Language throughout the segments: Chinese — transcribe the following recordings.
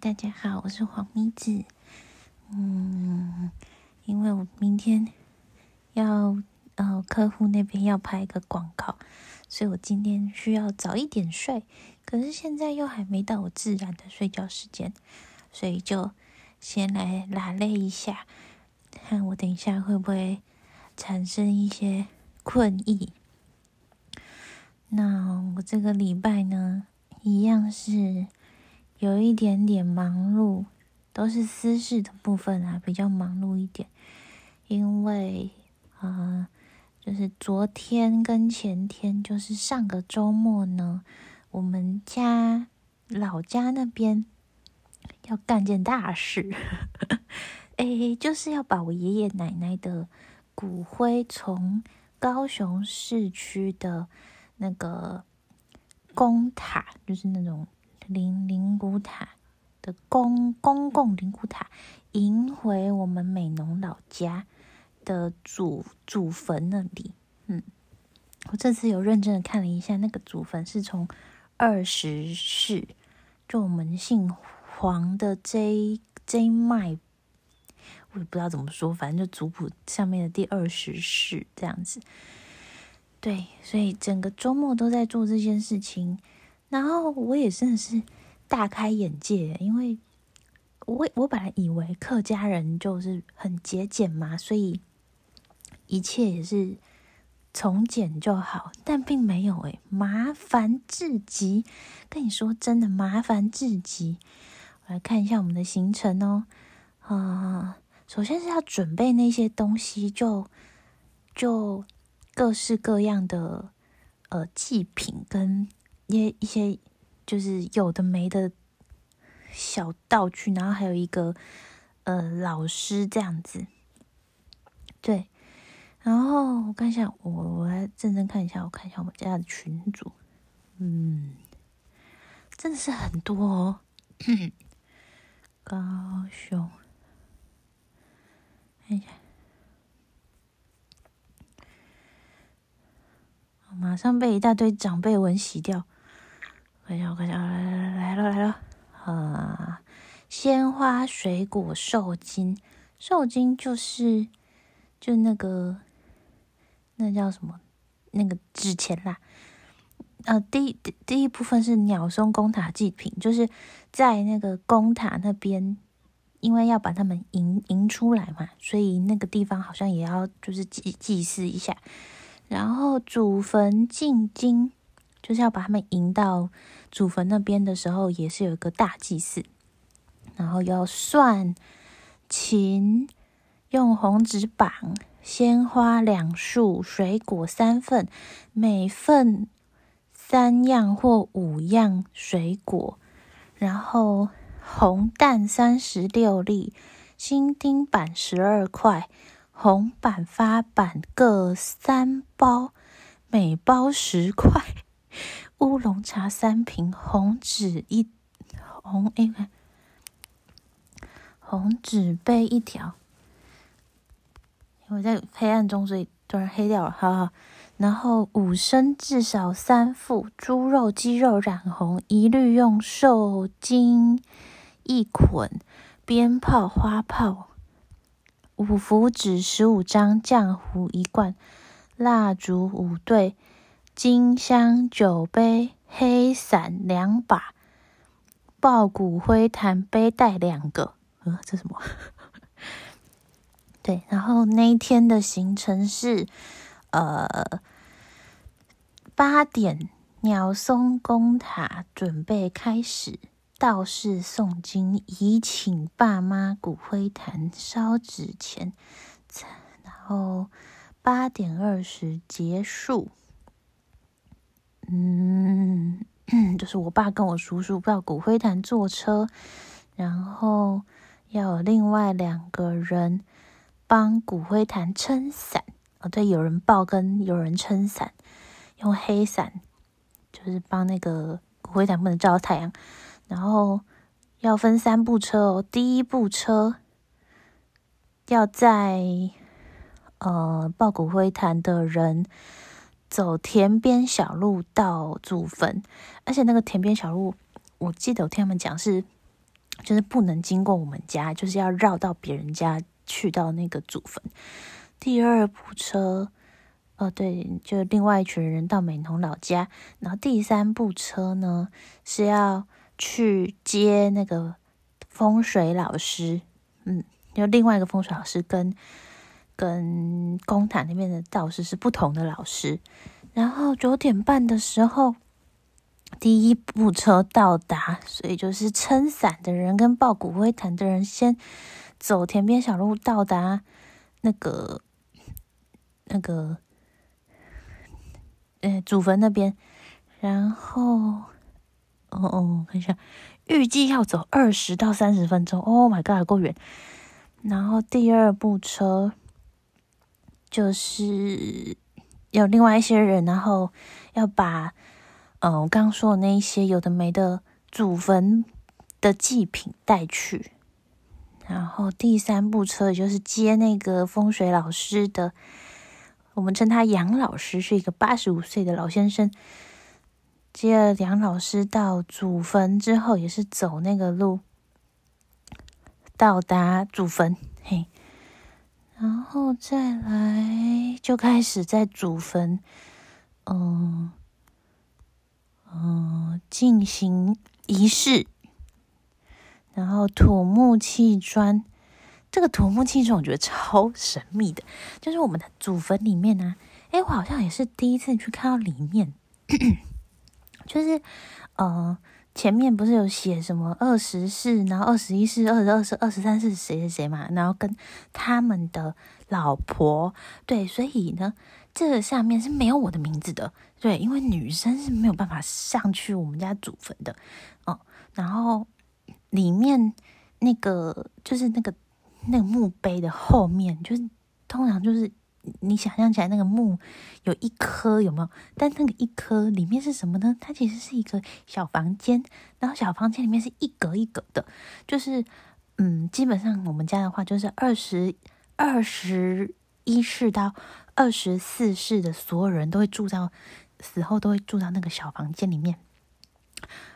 大家好，我是黄咪子。嗯，因为我明天要呃客户那边要拍一个广告，所以我今天需要早一点睡。可是现在又还没到我自然的睡觉时间，所以就先来拉累一下，看我等一下会不会产生一些困意。那我这个礼拜呢，一样是。有一点点忙碌，都是私事的部分啊，比较忙碌一点。因为，呃，就是昨天跟前天，就是上个周末呢，我们家老家那边要干件大事，哎，就是要把我爷爷奶奶的骨灰从高雄市区的那个公塔，就是那种。灵灵骨塔的公公共灵骨塔，迎回我们美浓老家的祖祖坟那里。嗯，我这次有认真的看了一下，那个祖坟是从二十世，就我们姓黄的这这脉，我也不知道怎么说，反正就族谱上面的第二十世这样子。对，所以整个周末都在做这件事情。然后我也真的是大开眼界，因为我我本来以为客家人就是很节俭嘛，所以一切也是从简就好，但并没有诶，麻烦至极。跟你说真的，麻烦至极。我来看一下我们的行程哦。啊，首先是要准备那些东西，就就各式各样的呃祭品跟。一一些就是有的没的小道具，然后还有一个呃老师这样子，对。然后我看一下，我我来认真看一下，我看一下我们家的群主，嗯，真的是很多哦。高雄，看一下。马上被一大堆长辈文洗掉。看一下，我看一下，来来来了来了，啊！鲜花、水果、寿金，寿金就是就那个那叫什么？那个纸钱啦。呃，第第第一部分是鸟松公塔祭品，就是在那个公塔那边，因为要把他们迎迎出来嘛，所以那个地方好像也要就是祭祭祀一下，然后祖坟进京。就是要把他们迎到祖坟那边的时候，也是有一个大祭祀，然后要算琴，用红纸绑鲜花两束，水果三份，每份三样或五样水果，然后红蛋三十六粒，新钉板十二块，红板发板各三包，每包十块。乌龙茶三瓶，红纸一红哎，红纸杯一条。我在黑暗中，所以突然黑掉了，好好。然后五升至少三副猪肉、鸡肉染红，一律用寿金一捆，鞭炮、花炮五福纸十五张，浆糊一罐，蜡烛五对。金香酒杯、黑伞两把，抱骨灰坛背带两个。呃，这什么？对，然后那一天的行程是，呃，八点鸟松公塔准备开始道士诵经，以请爸妈骨灰坛烧纸钱，然后八点二十结束。嗯，就是我爸跟我叔叔到骨灰坛坐车，然后要有另外两个人帮骨灰坛撑伞。哦，对，有人抱跟有人撑伞，用黑伞，就是帮那个骨灰坛不能照太阳。然后要分三部车哦，第一部车要在呃抱骨灰坛的人。走田边小路到祖坟，而且那个田边小路，我记得我听他们讲是就是不能经过我们家，就是要绕到别人家去到那个祖坟。第二部车，哦对，就另外一群人到美浓老家。然后第三部车呢是要去接那个风水老师，嗯，就另外一个风水老师跟跟公坛那边的道士是不同的老师。然后九点半的时候。第一部车到达，所以就是撑伞的人跟抱骨灰坛的人先走田边小路到达那个那个呃祖坟那边，然后哦哦看一下，预计要走二十到三十分钟。Oh my god，够远。然后第二部车就是有另外一些人，然后要把。嗯，我刚刚说的那一些有的没的祖坟的祭品带去，然后第三部车就是接那个风水老师的，我们称他杨老师，是一个八十五岁的老先生。接了杨老师到祖坟之后，也是走那个路到达祖坟，然后再来就开始在祖坟，嗯。嗯，进行仪式，然后土木砌砖。这个土木砌砖我觉得超神秘的，就是我们的祖坟里面呢。哎，我好像也是第一次去看到里面，就是呃，前面不是有写什么二十世，然后二十一世、二十二世、二十三世谁谁谁嘛，然后跟他们的老婆，对，所以呢。这个下面是没有我的名字的，对，因为女生是没有办法上去我们家祖坟的，哦，然后里面那个就是那个那个墓碑的后面，就是通常就是你想象起来那个墓有一颗有没有？但那个一颗里面是什么呢？它其实是一个小房间，然后小房间里面是一格一格的，就是嗯，基本上我们家的话就是二十二十一室到。二十四世的所有人都会住到死后都会住到那个小房间里面。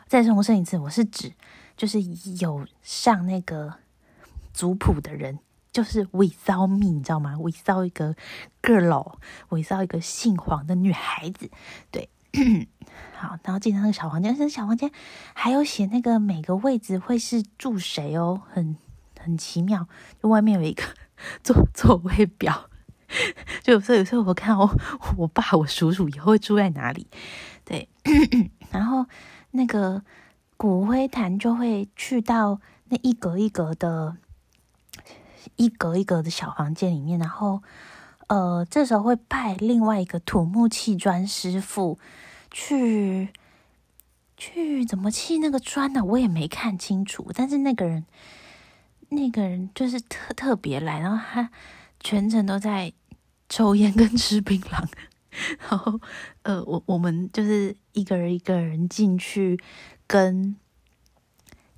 再重申一次，我是指就是有上那个族谱的人，就是伪造命，你知道吗？伪造一个 girl，，伪造一个姓黄的女孩子。对，好，然后进到那个小房间，那小房间还有写那个每个位置会是住谁哦，很很奇妙。就外面有一个 座座位表。就有时候，有时候我看我我爸、我叔叔以后会住在哪里，对，然后那个骨灰坛就会去到那一格一格的、一格一格的小房间里面，然后呃，这时候会派另外一个土木砌砖师傅去去怎么砌那个砖呢？我也没看清楚，但是那个人那个人就是特特别来，然后他全程都在。抽烟跟吃槟榔，然后呃，我我们就是一个人一个人进去，跟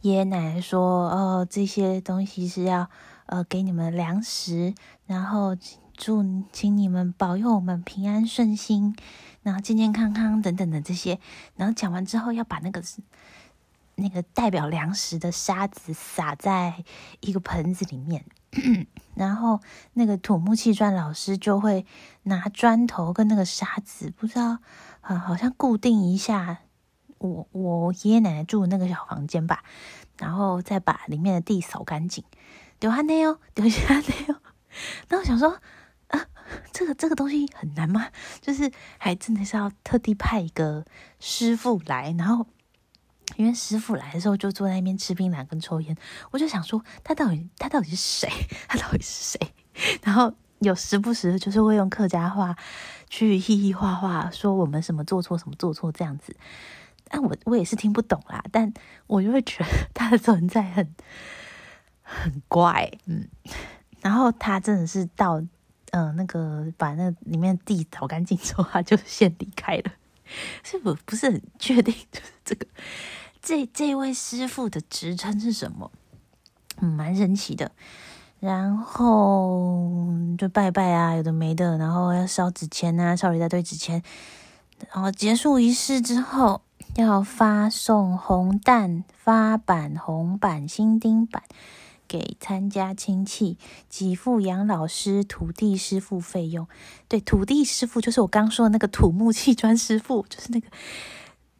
爷爷奶奶说，哦，这些东西是要呃给你们粮食，然后祝请你们保佑我们平安顺心，然后健健康康等等的这些，然后讲完之后要把那个那个代表粮食的沙子撒在一个盆子里面。然后那个土木砌砖老师就会拿砖头跟那个沙子，不知道啊，好像固定一下我我爷爷奶奶住的那个小房间吧，然后再把里面的地扫干净，丢下那哦，丢下那哦。那我想说啊，这个这个东西很难吗？就是还真的是要特地派一个师傅来，然后。因为师傅来的时候就坐在那边吃槟榔跟抽烟，我就想说他到底他到底是谁？他到底是谁？然后有时不时就是会用客家话去嘻嘻哈哈说我们什么做错什么做错这样子，但我我也是听不懂啦，但我就会觉得他的存在很很怪，嗯，然后他真的是到嗯那个把那里面地扫干净之后，他就先离开了。是我不是很确定，就是这个这这位师傅的职称是什么？嗯，蛮神奇的。然后就拜拜啊，有的没的，然后要烧纸钱啊，烧了一大堆纸钱。然后结束仪式之后，要发送红蛋、发板、红板、新钉板给参加亲戚，给付杨老师、土地师傅费用。对，土地师傅就是我刚说的那个土木砌砖师傅，就是那个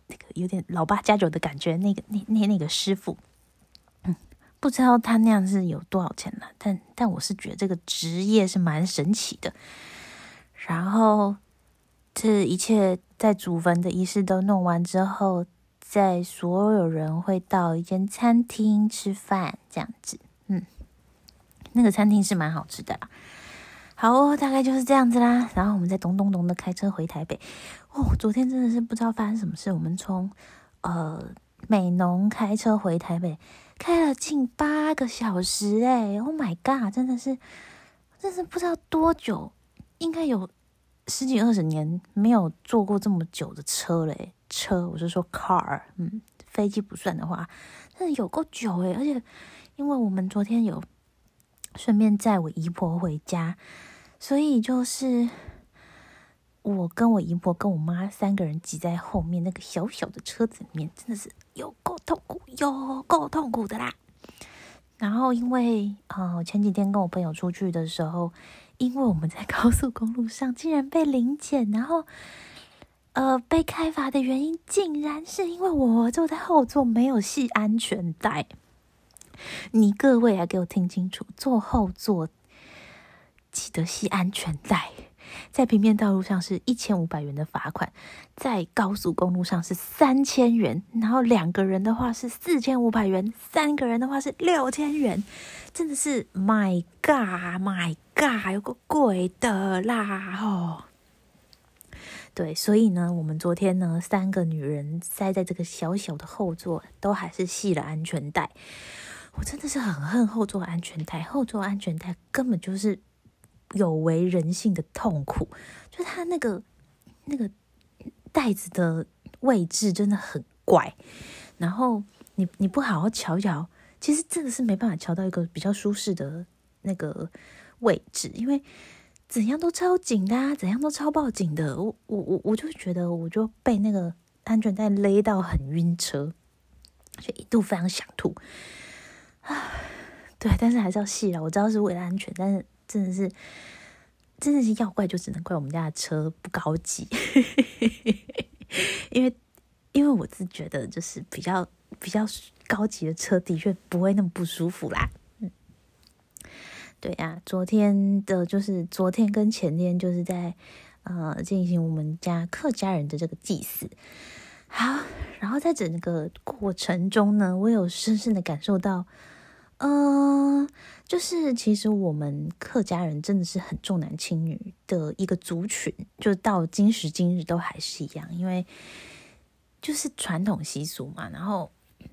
那个有点老爸加酒的感觉，那个那那那个师傅。嗯，不知道他那样是有多少钱呢？但但我是觉得这个职业是蛮神奇的。然后。这一切在祖坟的仪式都弄完之后，在所有人会到一间餐厅吃饭，这样子，嗯，那个餐厅是蛮好吃的啦。好哦，大概就是这样子啦。然后我们再咚咚咚的开车回台北。哦，昨天真的是不知道发生什么事，我们从呃美浓开车回台北，开了近八个小时，哎，Oh my god，真的是，真是不知道多久，应该有。十几二十年没有坐过这么久的车嘞，车我是说 car，嗯，飞机不算的话，真的有够久诶。而且因为我们昨天有顺便载我姨婆回家，所以就是我跟我姨婆跟我妈三个人挤在后面那个小小的车子里面，真的是有够痛苦，有够痛苦的啦。然后因为呃前几天跟我朋友出去的时候。因为我们在高速公路上竟然被临检，然后，呃，被开罚的原因竟然是因为我坐在后座没有系安全带。你各位啊，给我听清楚，坐后座记得系安全带。在平面道路上是一千五百元的罚款，在高速公路上是三千元，然后两个人的话是四千五百元，三个人的话是六千元，真的是 My God，My God，有个贵的啦哦。对，所以呢，我们昨天呢，三个女人塞在这个小小的后座，都还是系了安全带。我真的是很恨后座安全带，后座安全带根本就是。有违人性的痛苦，就它那个那个袋子的位置真的很怪，然后你你不好好瞧一瞧，其实真的是没办法瞧到一个比较舒适的那个位置，因为怎样都超紧的，啊，怎样都超爆紧的，我我我我就觉得我就被那个安全带勒到很晕车，就一度非常想吐，对，但是还是要细了，我知道是为了安全，但是。真的是，真的是要怪就只能怪我们家的车不高级，因为因为我自觉得就是比较比较高级的车的确不会那么不舒服啦。嗯，对呀，昨天的就是昨天跟前天就是在呃进行我们家客家人的这个祭祀。好，然后在整个过程中呢，我有深深的感受到。嗯，就是其实我们客家人真的是很重男轻女的一个族群，就到今时今日都还是一样，因为就是传统习俗嘛。然后，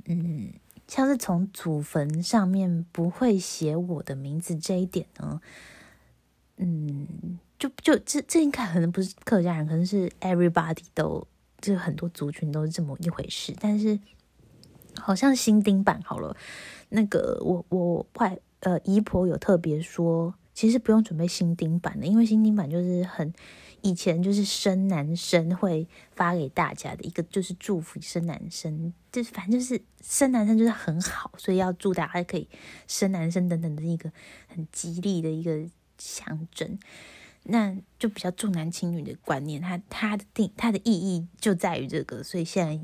嗯，像是从祖坟上面不会写我的名字这一点呢，嗯，就就这这应该可能不是客家人，可能是 everybody 都就很多族群都是这么一回事。但是好像新丁版好了。那个我我外呃姨婆有特别说，其实不用准备新丁版的，因为新丁版就是很以前就是生男生会发给大家的一个，就是祝福生男生，就是反正就是生男生就是很好，所以要祝大家可以生男生等等的一个很吉利的一个象征，那就比较重男轻女的观念，它它的定它的意义就在于这个，所以现在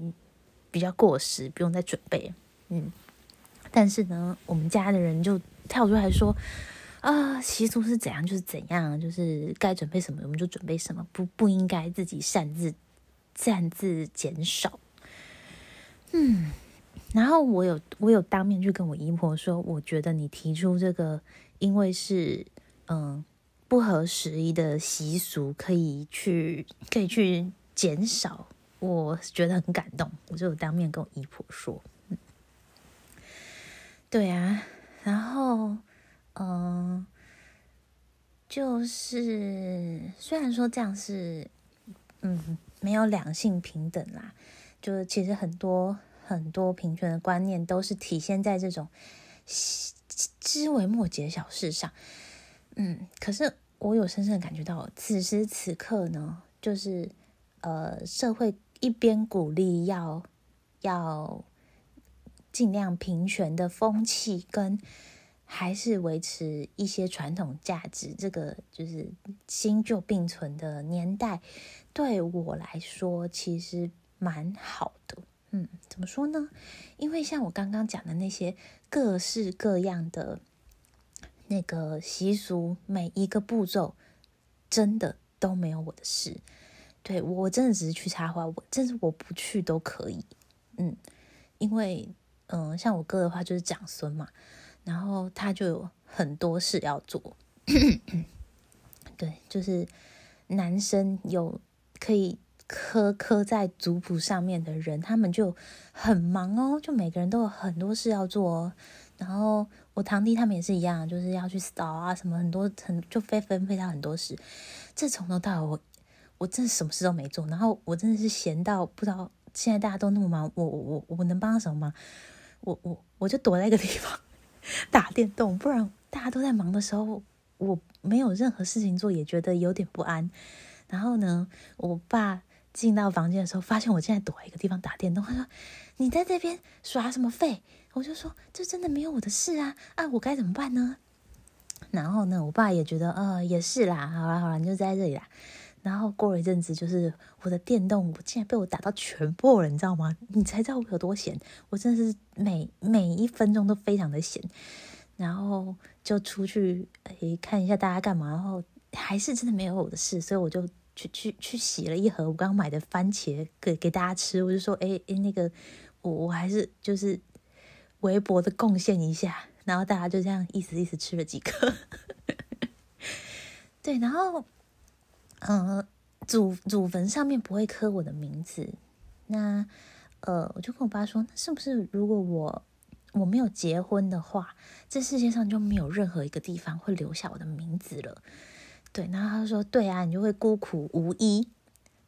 比较过时，不用再准备，嗯。但是呢，我们家的人就跳出来说：“啊，习俗是怎样就是怎样，就是该准备什么我们就准备什么，不不应该自己擅自擅自减少。”嗯，然后我有我有当面去跟我姨婆说，我觉得你提出这个，因为是嗯不合时宜的习俗，可以去可以去减少，我觉得很感动，我就有当面跟我姨婆说。对啊，然后，嗯，就是虽然说这样是，嗯，没有两性平等啦，就是其实很多很多平权的观念都是体现在这种枝微末节小事上，嗯，可是我有深深感觉到，此时此刻呢，就是呃，社会一边鼓励要要尽量平权的风气，跟还是维持一些传统价值，这个就是新旧并存的年代，对我来说其实蛮好的。嗯，怎么说呢？因为像我刚刚讲的那些各式各样的那个习俗，每一个步骤真的都没有我的事。对我真的只是去插花，我真是我不去都可以。嗯，因为嗯，像我哥的话就是长孙嘛，然后他就有很多事要做。对，就是男生有可以。刻刻在族谱上面的人，他们就很忙哦，就每个人都有很多事要做哦。然后我堂弟他们也是一样，就是要去扫啊什么，很多很就非分配到很多事。这从头到尾，我我真的什么事都没做。然后我真的是闲到不知道，现在大家都那么忙，我我我我能帮到什么吗？我我我就躲在一个地方打电动，不然大家都在忙的时候，我没有任何事情做，也觉得有点不安。然后呢，我爸。进到房间的时候，发现我现在躲在一个地方打电动。他说：“你在这边耍什么废？”我就说：“这真的没有我的事啊！啊，我该怎么办呢？”然后呢，我爸也觉得：“呃，也是啦，好了好了，你就在这里啦。”然后过了一阵子，就是我的电动，我竟然被我打到全破了，你知道吗？你才知道我有多闲。我真的是每每一分钟都非常的闲。然后就出去诶看一下大家干嘛，然后还是真的没有我的事，所以我就。去去去洗了一盒我刚刚买的番茄给给大家吃，我就说哎哎那个我我还是就是微薄的贡献一下，然后大家就这样意思意思吃了几颗，对，然后嗯祖祖坟上面不会刻我的名字，那呃我就跟我爸说，那是不是如果我我没有结婚的话，这世界上就没有任何一个地方会留下我的名字了？对，然后他说：“对啊，你就会孤苦无依。”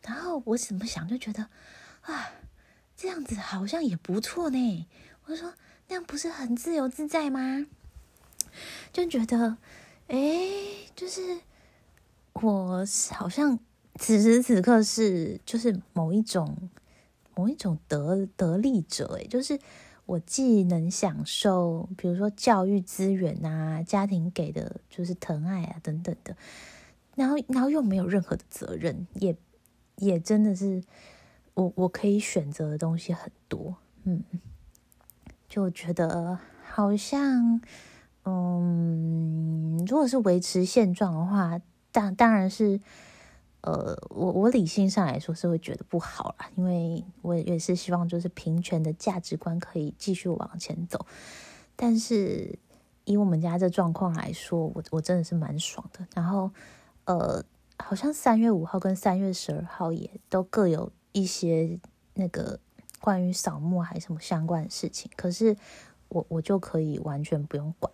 然后我怎么想就觉得，啊，这样子好像也不错呢。我说：“那样不是很自由自在吗？”就觉得，哎，就是我好像此时此刻是就是某一种某一种得得利者，哎，就是我既能享受，比如说教育资源啊，家庭给的就是疼爱啊等等的。然后，然后又没有任何的责任，也也真的是我我可以选择的东西很多，嗯，就觉得好像，嗯，如果是维持现状的话，当当然是，呃，我我理性上来说是会觉得不好啦，因为我也是希望就是平权的价值观可以继续往前走，但是以我们家这状况来说，我我真的是蛮爽的，然后。呃，好像三月五号跟三月十二号也都各有一些那个关于扫墓还是什么相关的事情，可是我我就可以完全不用管，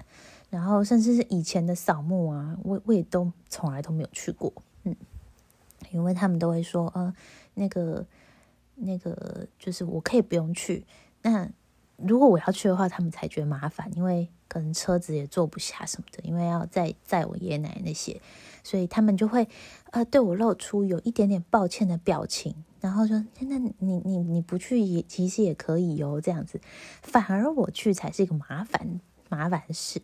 然后甚至是以前的扫墓啊，我我也都从来都没有去过，嗯，因为他们都会说，呃，那个那个就是我可以不用去，那如果我要去的话，他们才觉得麻烦，因为可能车子也坐不下什么的，因为要载载我爷爷奶奶那些。所以他们就会，呃，对我露出有一点点抱歉的表情，然后说：“那你你你不去也其实也可以哦，这样子，反而我去才是一个麻烦麻烦事。”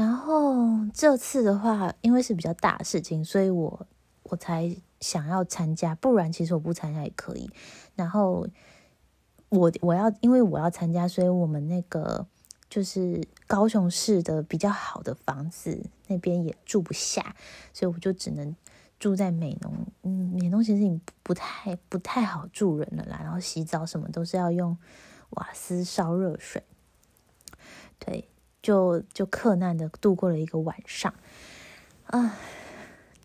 然后这次的话，因为是比较大的事情，所以我我才想要参加，不然其实我不参加也可以。然后我我要因为我要参加，所以我们那个。就是高雄市的比较好的房子，那边也住不下，所以我就只能住在美浓。嗯，美浓其实已经不太不太好住人了啦，然后洗澡什么都是要用瓦斯烧热水。对，就就克难的度过了一个晚上，啊，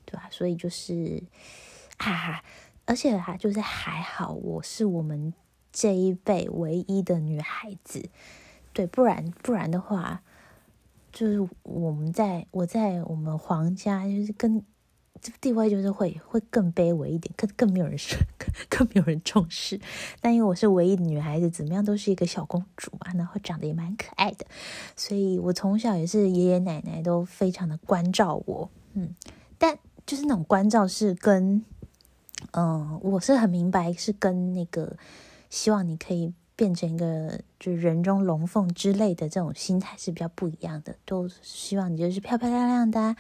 对吧？所以就是哈哈，而且还就是还好，我是我们这一辈唯一的女孩子。对，不然不然的话，就是我们在我在我们皇家，就是跟这个地位就是会会更卑微一点，更更没有人说 更没有人重视。但因为我是唯一的女孩子，怎么样都是一个小公主嘛，然后长得也蛮可爱的，所以我从小也是爷爷奶奶都非常的关照我，嗯，但就是那种关照是跟嗯，我是很明白，是跟那个希望你可以变成一个就是人中龙凤之类的这种心态是比较不一样的。都希望你就是漂漂亮亮的，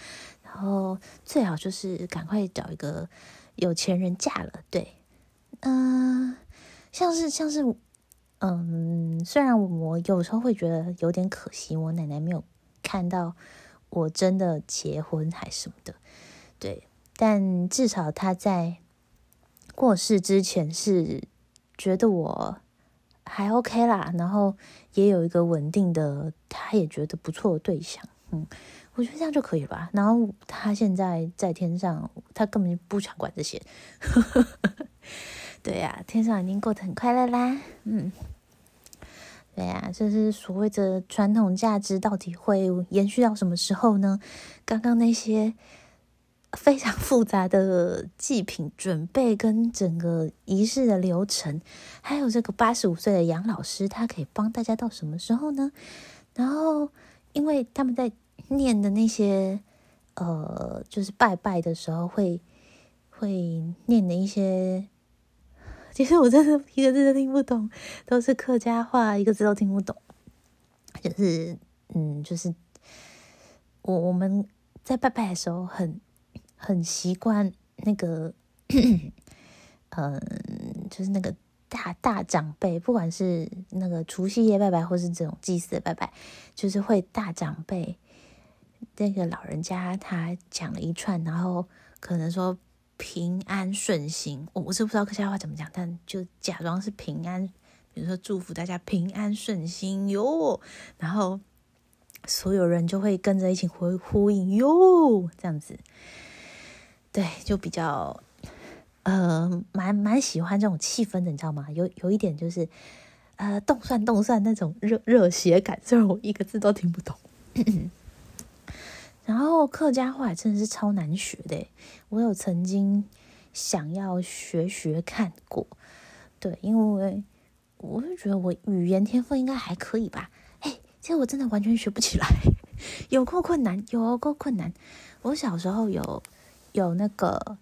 然后最好就是赶快找一个有钱人嫁了。对，嗯，像是像是，嗯，虽然我有时候会觉得有点可惜，我奶奶没有看到我真的结婚还什么的，对，但至少她在。过世之前是觉得我还 OK 啦，然后也有一个稳定的，他也觉得不错的对象，嗯，我觉得这样就可以吧。然后他现在在天上，他根本就不想管这些，对呀，天上已经过得很快乐啦，嗯，对呀，这是所谓的传统价值到底会延续到什么时候呢？刚刚那些。非常复杂的祭品准备跟整个仪式的流程，还有这个八十五岁的杨老师，他可以帮大家到什么时候呢？然后，因为他们在念的那些，呃，就是拜拜的时候会会念的一些，其实我真的一个字都听不懂，都是客家话，一个字都听不懂。就是，嗯，就是我我们在拜拜的时候很。很习惯那个，嗯，就是那个大大长辈，不管是那个除夕夜拜拜，或是这种祭祀的拜拜，就是会大长辈那个老人家他讲了一串，然后可能说平安顺心，我我是不知道客家话怎么讲，但就假装是平安，比如说祝福大家平安顺心哟，然后所有人就会跟着一起回呼应哟，这样子。对，就比较，呃，蛮蛮喜欢这种气氛的，你知道吗？有有一点就是，呃，动算动算那种热热血感，虽然我一个字都听不懂。然后客家话真的是超难学的，我有曾经想要学学看过，对，因为我就觉得我语言天分应该还可以吧。哎，其实我真的完全学不起来，有够困难，有够困难。我小时候有。有那个，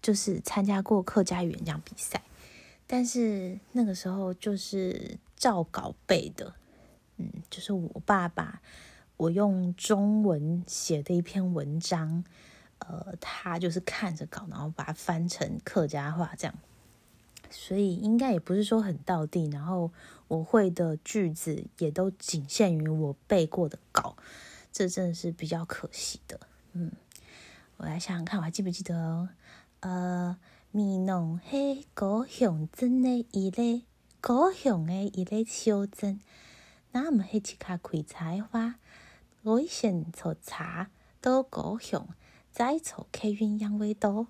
就是参加过客家语言讲比赛，但是那个时候就是照稿背的，嗯，就是我爸爸，我用中文写的一篇文章，呃，他就是看着稿，然后把它翻成客家话这样，所以应该也不是说很到地，然后我会的句子也都仅限于我背过的稿，这真的是比较可惜的，嗯。我来想想看，我还记不记得哦？呃，咪农嘿高雄镇的一类，高雄的一类小镇，那么嘿去卡开采花，我先从茶到高雄，再从开鸳鸯味道，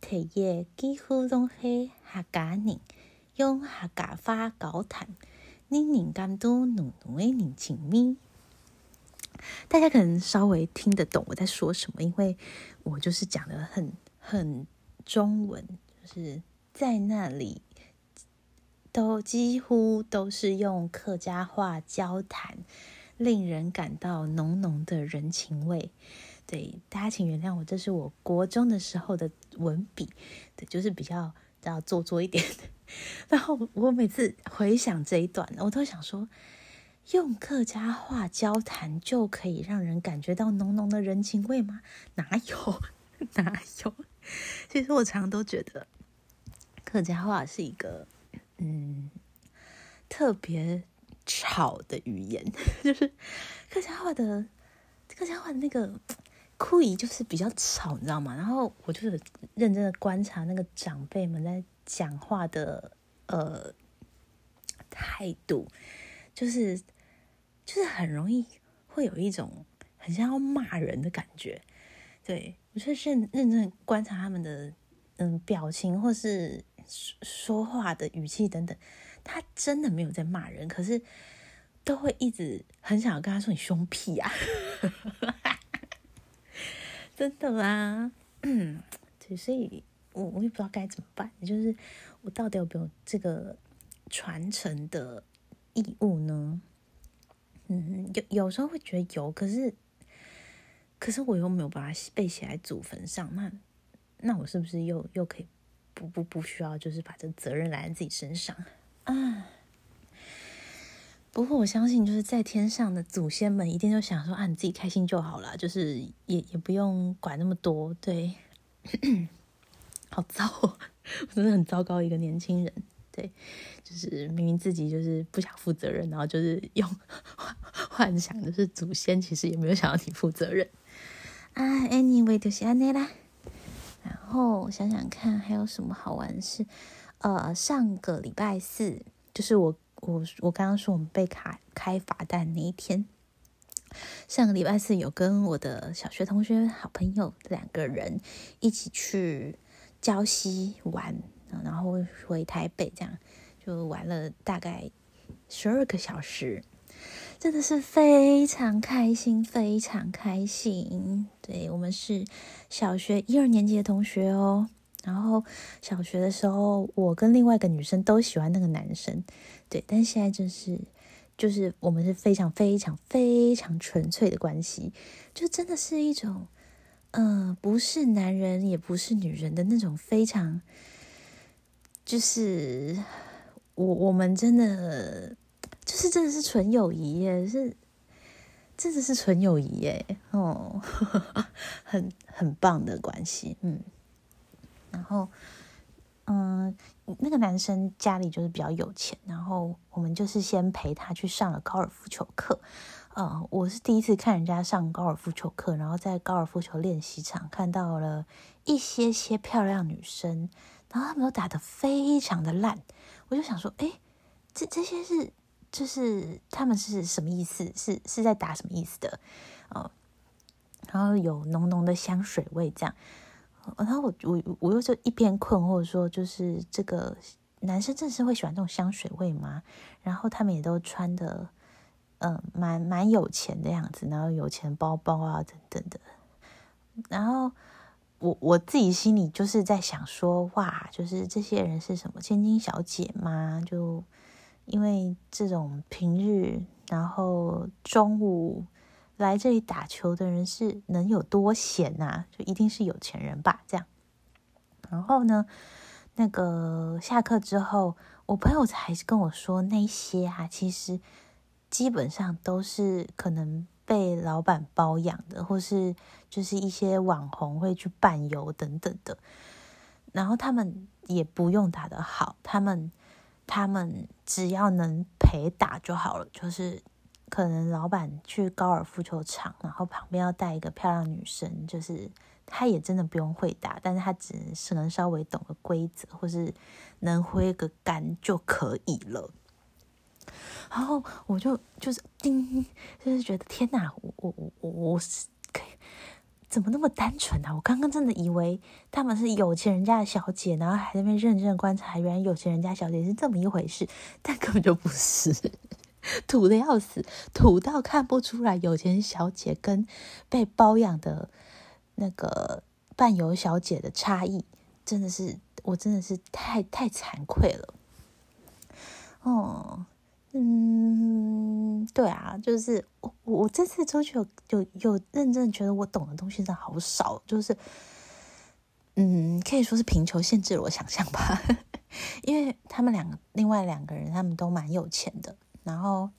体验几乎拢是客家人用客家话交谈，令人感到浓浓的人情味。大家可能稍微听得懂我在说什么，因为我就是讲的很很中文，就是在那里都几乎都是用客家话交谈，令人感到浓浓的人情味。对大家请原谅我，这是我国中的时候的文笔，对，就是比较要做作一点。然后我每次回想这一段，我都想说。用客家话交谈就可以让人感觉到浓浓的人情味吗？哪有，哪有？其实我常常都觉得客家话是一个嗯特别吵的语言，就是客家话的客家话的那个酷姨就是比较吵，你知道吗？然后我就是认真的观察那个长辈们在讲话的呃态度。就是，就是很容易会有一种很像要骂人的感觉。对我就认认真观察他们的嗯表情或是说话的语气等等，他真的没有在骂人，可是都会一直很想要跟他说你凶屁啊！真的吗？嗯，所以我我也不知道该怎么办，就是我到底有没有这个传承的。义务呢？嗯，有有时候会觉得有，可是，可是我又没有把它背写在祖坟上，那那我是不是又又可以不不不需要，就是把这责任揽在自己身上啊。不过我相信，就是在天上的祖先们一定就想说啊，你自己开心就好了，就是也也不用管那么多。对，好糟，我真的很糟糕一个年轻人。对，就是明明自己就是不想负责任，然后就是用 幻想，就是祖先其实也没有想要你负责任啊。Anyway，就是安内啦。然后想想看还有什么好玩事？呃，上个礼拜四就是我。我我刚刚说我们被卡开罚单那一天，上个礼拜四有跟我的小学同学好朋友两个人一起去礁溪玩，然后回台北，这样就玩了大概十二个小时，真的是非常开心，非常开心。对我们是小学一二年级的同学哦。然后小学的时候，我跟另外一个女生都喜欢那个男生，对。但现在就是，就是我们是非常非常非常纯粹的关系，就真的是一种，嗯，不是男人也不是女人的那种非常，就是我我们真的就是真的是纯友谊耶，是真的是纯友谊耶，哦，很很棒的关系，嗯。然后，嗯，那个男生家里就是比较有钱，然后我们就是先陪他去上了高尔夫球课。呃，我是第一次看人家上高尔夫球课，然后在高尔夫球练习场看到了一些些漂亮女生，然后他们都打得非常的烂，我就想说，哎，这这些是就是他们是什么意思？是是在打什么意思的？哦，然后有浓浓的香水味，这样。然后我我我又就一边困惑说，就是这个男生真是会喜欢这种香水味吗？然后他们也都穿的，嗯，蛮蛮有钱的样子，然后有钱包包啊等等的。然后我我自己心里就是在想说，哇，就是这些人是什么千金小姐吗？就因为这种平日，然后中午。来这里打球的人是能有多闲呐？就一定是有钱人吧？这样，然后呢，那个下课之后，我朋友才跟我说，那些啊，其实基本上都是可能被老板包养的，或是就是一些网红会去伴游等等的。然后他们也不用打得好，他们他们只要能陪打就好了，就是。可能老板去高尔夫球场，然后旁边要带一个漂亮女生，就是他也真的不用会打，但是他只是能稍微懂个规则，或是能挥个杆就可以了。然后我就就是叮，就是觉得天哪，我我我我我是可以怎么那么单纯啊？我刚刚真的以为他们是有钱人家的小姐，然后还在那边认真观察，原来有钱人家小姐是这么一回事，但根本就不是。土的要死，土到看不出来有钱小姐跟被包养的那个伴游小姐的差异，真的是我真的是太太惭愧了。哦，嗯，对啊，就是我我这次出去有有有认真觉得我懂的东西真的好少，就是嗯，可以说是贫穷限制了我想象吧。因为他们两个另外两个人他们都蛮有钱的。然后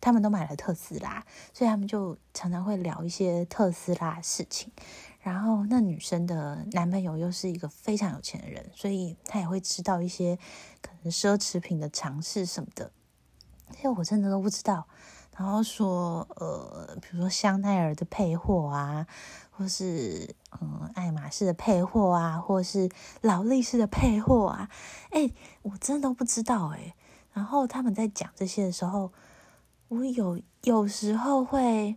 他们都买了特斯拉，所以他们就常常会聊一些特斯拉事情。然后那女生的男朋友又是一个非常有钱的人，所以他也会知道一些可能奢侈品的尝试什么的。这些我真的都不知道。然后说，呃，比如说香奈儿的配货啊，或是嗯爱马仕的配货啊，或是劳力士的配货啊，哎，我真的都不知道哎。然后他们在讲这些的时候，我有有时候会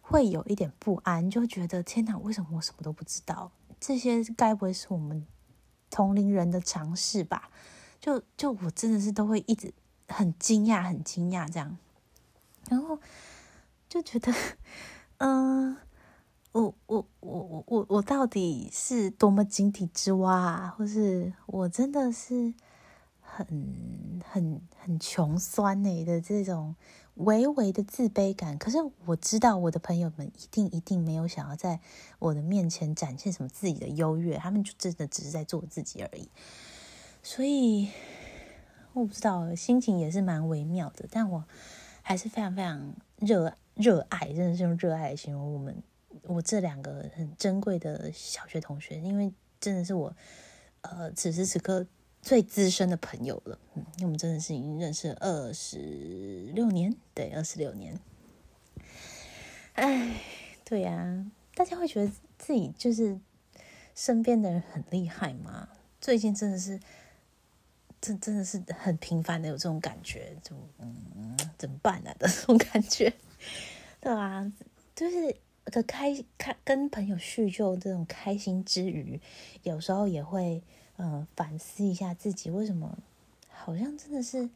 会有一点不安，就觉得天哪，为什么我什么都不知道？这些该不会是我们同龄人的常识吧？就就我真的是都会一直很惊讶，很惊讶这样，然后就觉得，嗯，我我我我我我到底是多么井底之蛙啊？或是我真的是？很很很穷酸呢的这种微微的自卑感。可是我知道我的朋友们一定一定没有想要在我的面前展现什么自己的优越，他们就真的只是在做自己而已。所以我不知道，心情也是蛮微妙的。但我还是非常非常热热爱，真的是用热爱来形容我们我这两个很珍贵的小学同学，因为真的是我呃此时此刻。最资深的朋友了，嗯，因为我们真的是已经认识二十六年，对，二十六年。哎，对呀，大家会觉得自己就是身边的人很厉害吗？最近真的是，真真的是很频繁的有这种感觉，就嗯，怎么办呢的 这种感觉，对啊，就是可开开跟朋友叙旧这种开心之余，有时候也会。嗯，反思一下自己为什么好像真的是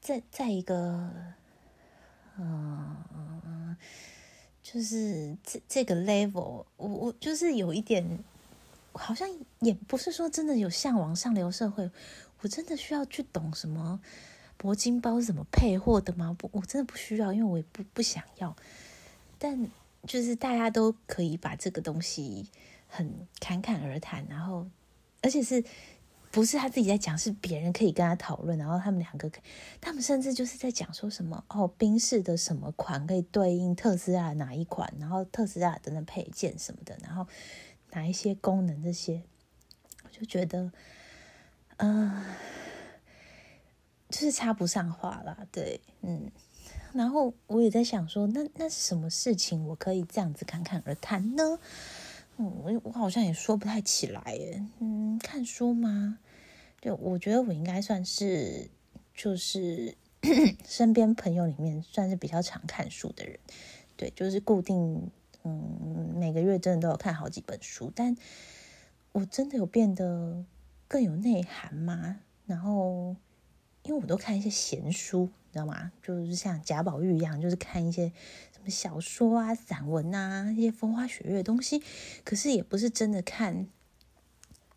在在一个嗯，就是这这个 level，我我就是有一点，好像也不是说真的有向往上流社会，我真的需要去懂什么铂金包是怎么配货的吗？不，我真的不需要，因为我也不不想要。但就是大家都可以把这个东西很侃侃而谈，然后。而且是不是他自己在讲？是别人可以跟他讨论，然后他们两个，他们甚至就是在讲说什么哦，宾士的什么款可以对应特斯拉哪一款，然后特斯拉等等配件什么的，然后哪一些功能这些，我就觉得，嗯，就是插不上话啦。对，嗯，然后我也在想说，那那是什么事情我可以这样子侃侃而谈呢？我我好像也说不太起来耶。嗯，看书吗？就我觉得我应该算是，就是 身边朋友里面算是比较常看书的人。对，就是固定，嗯，每个月真的都有看好几本书。但我真的有变得更有内涵吗？然后，因为我都看一些闲书，你知道吗？就是像贾宝玉一样，就是看一些。小说啊、散文啊，一些风花雪月的东西，可是也不是真的看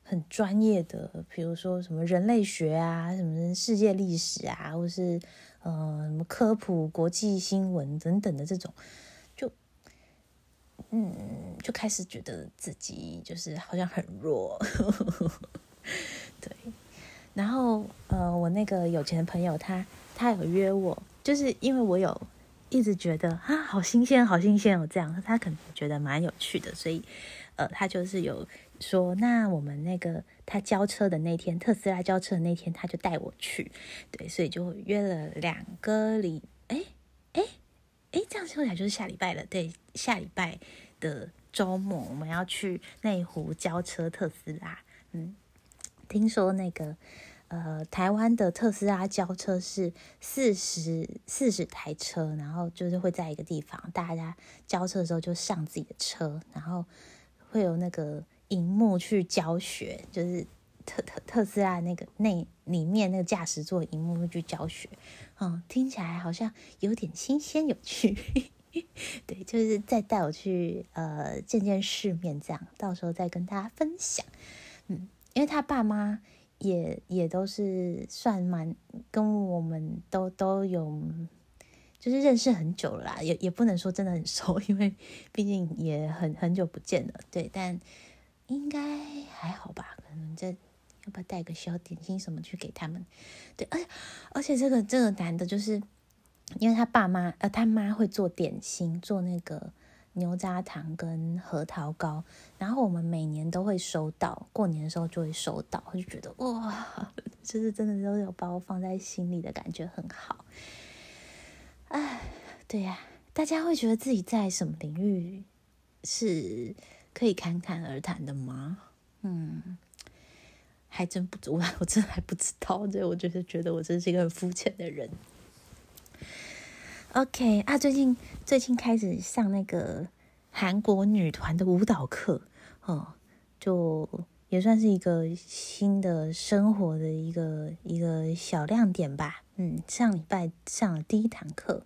很专业的，比如说什么人类学啊、什么世界历史啊，或是呃什么科普、国际新闻等等的这种，就嗯，就开始觉得自己就是好像很弱，对。然后呃，我那个有钱的朋友，他他有约我，就是因为我有。一直觉得啊，好新鲜，好新鲜哦！这样他可能觉得蛮有趣的，所以，呃，他就是有说，那我们那个他交车的那天，特斯拉交车的那天，他就带我去，对，所以就约了两个礼，哎哎哎，这样说起来就是下礼拜了，对，下礼拜的周末我们要去内湖交车特斯拉，嗯，听说那个。呃，台湾的特斯拉交车是四十四十台车，然后就是会在一个地方，大家交车的时候就上自己的车，然后会有那个荧幕去教学，就是特特特斯拉那个内里面那个驾驶座荧幕去教学，嗯，听起来好像有点新鲜有趣，对，就是再带我去呃见见世面，这样到时候再跟大家分享，嗯，因为他爸妈。也也都是算蛮跟我们都都有，就是认识很久了啦，也也不能说真的很熟，因为毕竟也很很久不见了。对，但应该还好吧？可能这要不要带个小点心什么去给他们？对，而且而且这个这个男的，就是因为他爸妈呃他妈会做点心，做那个。牛轧糖跟核桃糕，然后我们每年都会收到，过年的时候就会收到，我就觉得哇，就是真的都有把我放在心里的感觉很好。哎，对呀，大家会觉得自己在什么领域是可以侃侃而谈的吗？嗯，还真不，我 我真的还不知道，所以我就是觉得我真是一个很肤浅的人。OK 啊，最近最近开始上那个韩国女团的舞蹈课，哦，就也算是一个新的生活的一个一个小亮点吧。嗯，上礼拜上了第一堂课，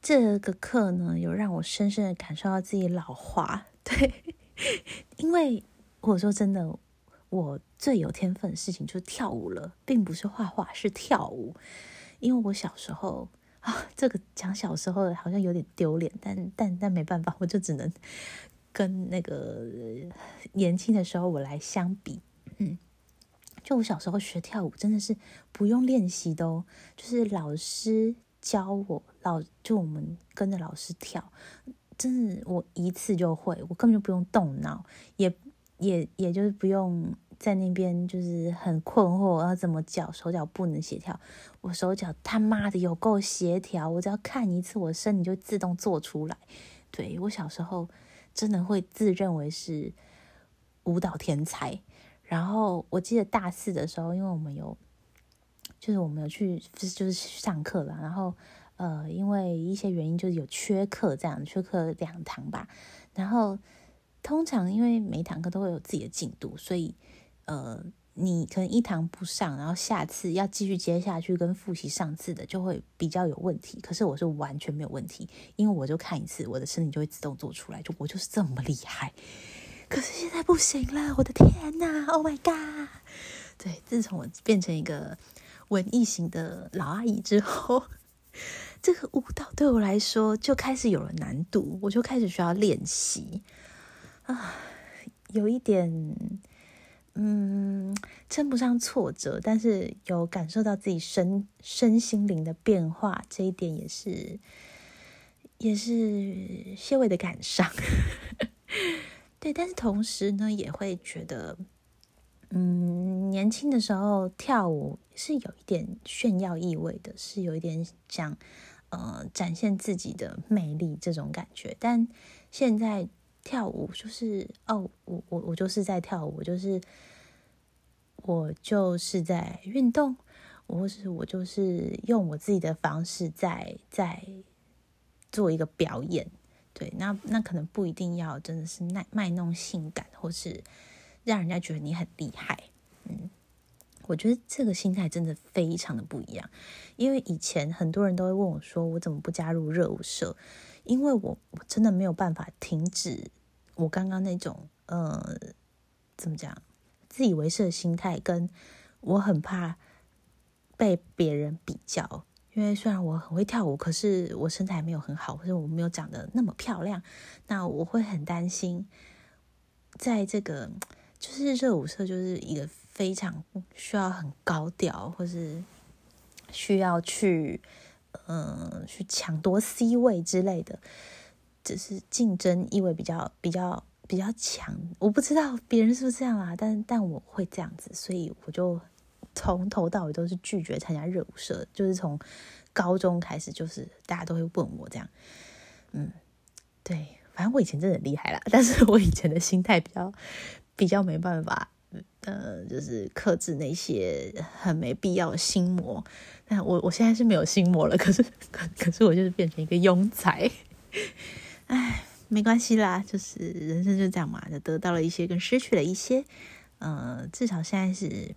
这个课呢，有让我深深的感受到自己老化。对，因为我说真的，我最有天分的事情就是跳舞了，并不是画画，是跳舞。因为我小时候。啊，这个讲小时候好像有点丢脸，但但但没办法，我就只能跟那个年轻的时候我来相比。嗯，就我小时候学跳舞真的是不用练习的哦，就是老师教我，老就我们跟着老师跳，真的我一次就会，我根本就不用动脑，也也也就是不用。在那边就是很困惑，要怎么脚手脚不能协调？我手脚他妈的有够协调，我只要看一次，我身体就自动做出来。对我小时候真的会自认为是舞蹈天才。然后我记得大四的时候，因为我们有就是我们有去就是上课了，然后呃因为一些原因就是有缺课这样，缺课两堂吧。然后通常因为每堂课都会有自己的进度，所以。呃，你可能一堂不上，然后下次要继续接下去跟复习上次的，就会比较有问题。可是我是完全没有问题，因为我就看一次，我的身体就会自动做出来，就我就是这么厉害。可是现在不行了，我的天呐 o h my god！对，自从我变成一个文艺型的老阿姨之后，这个舞蹈对我来说就开始有了难度，我就开始需要练习啊，有一点。嗯，称不上挫折，但是有感受到自己身身心灵的变化，这一点也是也是些微的感伤。对，但是同时呢，也会觉得，嗯，年轻的时候跳舞是有一点炫耀意味的，是有一点想呃展现自己的魅力这种感觉。但现在跳舞就是哦，我我我就是在跳舞，就是。我就是在运动，或是我就是用我自己的方式在在做一个表演，对，那那可能不一定要真的是卖卖弄性感，或是让人家觉得你很厉害，嗯，我觉得这个心态真的非常的不一样，因为以前很多人都会问我说，我怎么不加入热舞社？因为我我真的没有办法停止我刚刚那种呃，怎么讲？自以为是的心态，跟我很怕被别人比较，因为虽然我很会跳舞，可是我身材没有很好，或者我没有长得那么漂亮，那我会很担心，在这个就是热舞社就是一个非常需要很高调，或是需要去嗯去抢夺 C 位之类的，只是竞争意味比较比较。比较强，我不知道别人是不是这样啊，但但我会这样子，所以我就从头到尾都是拒绝参加热舞社，就是从高中开始，就是大家都会问我这样，嗯，对，反正我以前真的很厉害啦，但是我以前的心态比较比较没办法，呃，就是克制那些很没必要的心魔。但我我现在是没有心魔了，可是可可是我就是变成一个庸才，唉。没关系啦，就是人生就这样嘛，就得到了一些，跟失去了一些，呃，至少现在是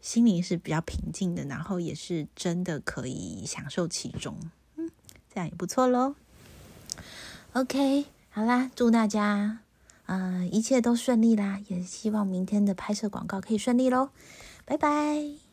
心灵是比较平静的，然后也是真的可以享受其中，嗯，这样也不错喽。OK，好啦，祝大家，呃，一切都顺利啦，也希望明天的拍摄广告可以顺利喽，拜拜。